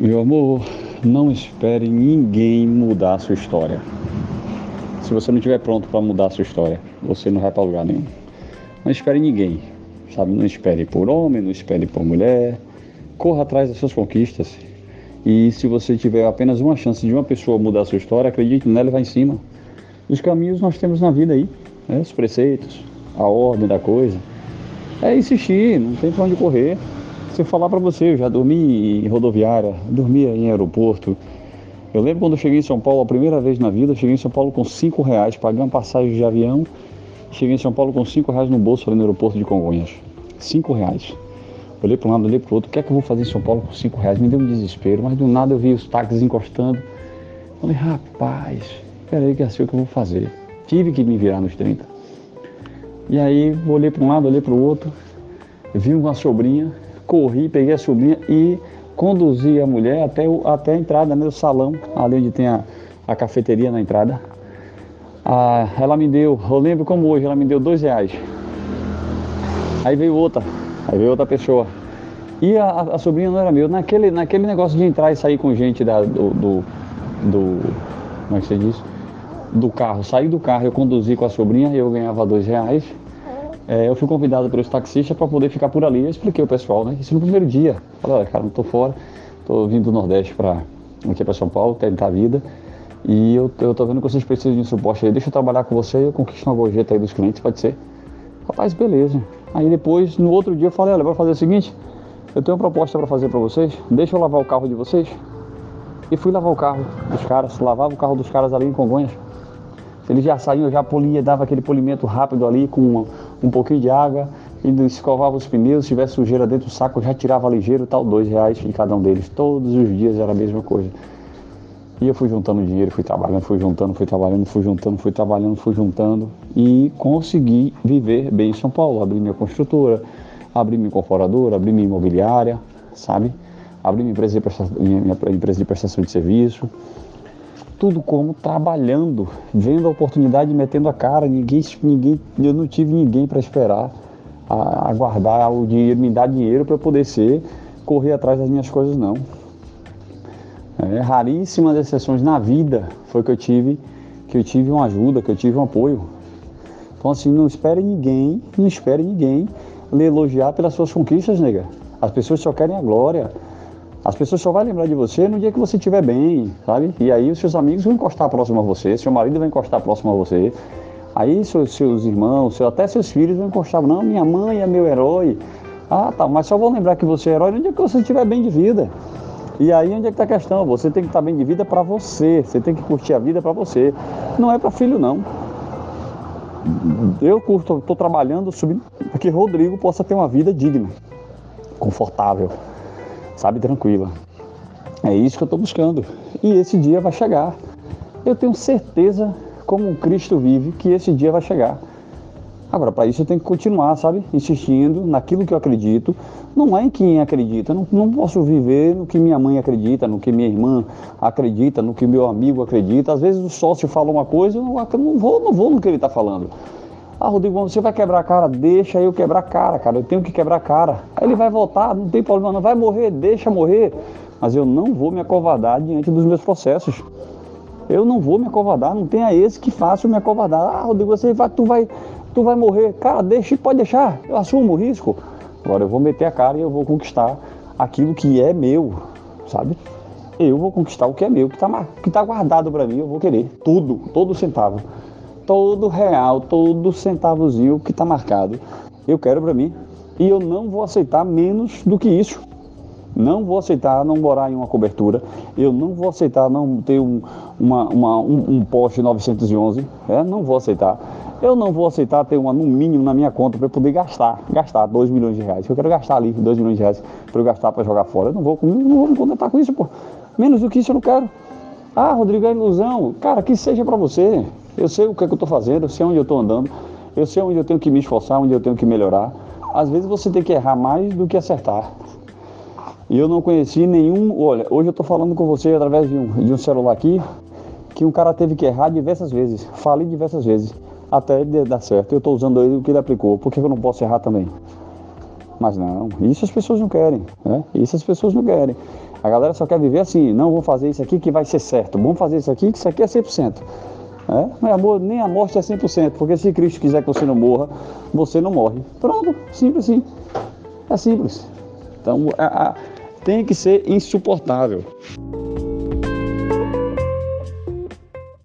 Meu amor, não espere ninguém mudar a sua história. Se você não estiver pronto para mudar a sua história, você não vai para lugar nenhum. Não espere ninguém, sabe? Não espere por homem, não espere por mulher. Corra atrás das suas conquistas. E se você tiver apenas uma chance de uma pessoa mudar a sua história, acredite nela e vá em cima. Os caminhos nós temos na vida aí, né? os preceitos, a ordem da coisa. É insistir, não tem para onde correr. Se eu falar para você, eu já dormi em rodoviária, dormia em aeroporto. Eu lembro quando eu cheguei em São Paulo a primeira vez na vida, cheguei em São Paulo com cinco reais, paguei uma passagem de avião, cheguei em São Paulo com cinco reais no bolso ali no aeroporto de Congonhas. Cinco reais. Olhei para um lado, olhei para o outro, o que é que eu vou fazer em São Paulo com cinco reais? Me deu um desespero, mas do nada eu vi os táxis encostando. Falei, rapaz, peraí que é assim que eu vou fazer. Tive que me virar nos 30. E aí olhei para um lado, olhei para o outro, vi uma sobrinha, corri, peguei a sobrinha e conduzi a mulher até, o, até a entrada né, salão, ali onde tem a, a cafeteria na entrada. Ah, ela me deu, eu lembro como hoje, ela me deu dois reais. Aí veio outra, aí veio outra pessoa. E a, a sobrinha não era meu. Naquele, naquele negócio de entrar e sair com gente da, do, do, do Como é que você diz? Do carro. Sair do carro, eu conduzi com a sobrinha e eu ganhava dois reais. É, eu fui convidado pelos taxistas para poder ficar por ali. Eu expliquei ao pessoal, né? Isso no primeiro dia. Falei, olha, cara, não tô fora. Tô vindo do Nordeste para aqui para São Paulo, tentar a vida. E eu, eu tô vendo que vocês precisam de um suporte aí. Deixa eu trabalhar com você e eu conquisto uma gorjeta aí dos clientes, pode ser? Rapaz, beleza. Aí depois, no outro dia, eu falei, olha, vou fazer o seguinte. Eu tenho uma proposta para fazer para vocês. Deixa eu lavar o carro de vocês. E fui lavar o carro dos caras. Lavava o carro dos caras ali em Congonhas. Eles já saíam, eu já polia, dava aquele polimento rápido ali com uma, um pouquinho de água, e escovava os pneus, se tivesse sujeira dentro do saco, já tirava ligeiro, tal, dois reais de cada um deles. Todos os dias era a mesma coisa. E eu fui juntando dinheiro, fui trabalhando, fui juntando, fui trabalhando, fui juntando, fui trabalhando, fui juntando e consegui viver bem em São Paulo. Abri minha construtora, abri minha incorporadora, abri minha imobiliária, sabe? Abri minha empresa de prestação, minha, minha empresa de, prestação de serviço tudo como trabalhando, vendo a oportunidade, metendo a cara, ninguém, ninguém, eu não tive ninguém para esperar, aguardar o dinheiro, me dar dinheiro para poder ser, correr atrás das minhas coisas não. É, raríssimas exceções na vida foi que eu tive, que eu tive uma ajuda, que eu tive um apoio. Então assim, não espere ninguém, não espere ninguém lhe elogiar pelas suas conquistas, nega. As pessoas só querem a glória. As pessoas só vão lembrar de você no dia que você estiver bem, sabe? E aí os seus amigos vão encostar próximo a você, seu marido vai encostar próximo a você. Aí seus, seus irmãos, seu, até seus filhos vão encostar. Não, minha mãe é meu herói. Ah, tá, mas só vão lembrar que você é herói no dia que você estiver bem de vida. E aí onde é que está a questão? Você tem que estar tá bem de vida para você. Você tem que curtir a vida para você. Não é para filho, não. Eu curto, estou trabalhando para que Rodrigo possa ter uma vida digna, confortável sabe, tranquila. É isso que eu estou buscando. E esse dia vai chegar. Eu tenho certeza, como Cristo vive, que esse dia vai chegar. Agora, para isso eu tenho que continuar, sabe, insistindo naquilo que eu acredito. Não é em quem acredita. Não, não posso viver no que minha mãe acredita, no que minha irmã acredita, no que meu amigo acredita. Às vezes o sócio fala uma coisa, eu não vou, não vou no que ele está falando. Ah, Rodrigo, você vai quebrar a cara? Deixa eu quebrar a cara, cara. Eu tenho que quebrar a cara. Aí ele vai voltar, não tem problema, não vai morrer, deixa morrer. Mas eu não vou me acovardar diante dos meus processos. Eu não vou me acovardar, não tem a esse que faça eu me acovardar. Ah, Rodrigo, você vai, tu vai, tu vai morrer. Cara, deixa, pode deixar. Eu assumo o risco. Agora eu vou meter a cara e eu vou conquistar aquilo que é meu, sabe? Eu vou conquistar o que é meu, que está que tá guardado para mim, eu vou querer. Tudo, todo centavo todo real, todo centavozinho que está marcado, eu quero para mim. E eu não vou aceitar menos do que isso. Não vou aceitar não morar em uma cobertura. Eu não vou aceitar não ter um, uma, uma, um, um Porsche 911. É, não vou aceitar. Eu não vou aceitar ter uma, no mínimo na minha conta para poder gastar, gastar 2 milhões de reais. Eu quero gastar ali 2 milhões de reais para eu gastar para jogar fora. Eu não vou, não vou me contentar com isso, pô. Menos do que isso eu não quero. Ah, Rodrigo, é ilusão. Cara, que seja para você. Eu sei o que, é que eu estou fazendo, eu sei onde eu estou andando, eu sei onde eu tenho que me esforçar, onde eu tenho que melhorar. Às vezes você tem que errar mais do que acertar. E eu não conheci nenhum. Olha, hoje eu estou falando com você através de um, de um celular aqui, que um cara teve que errar diversas vezes. Falei diversas vezes, até dar certo. Eu estou usando o que ele aplicou, por que eu não posso errar também? Mas não, isso as pessoas não querem, né? Isso as pessoas não querem. A galera só quer viver assim, não, vamos fazer isso aqui que vai ser certo, vamos fazer isso aqui que isso aqui é 100%. É? É amor, nem a morte é 100%, porque se Cristo quiser que você não morra, você não morre. Pronto, simples assim. É simples. Então, a, a, tem que ser insuportável.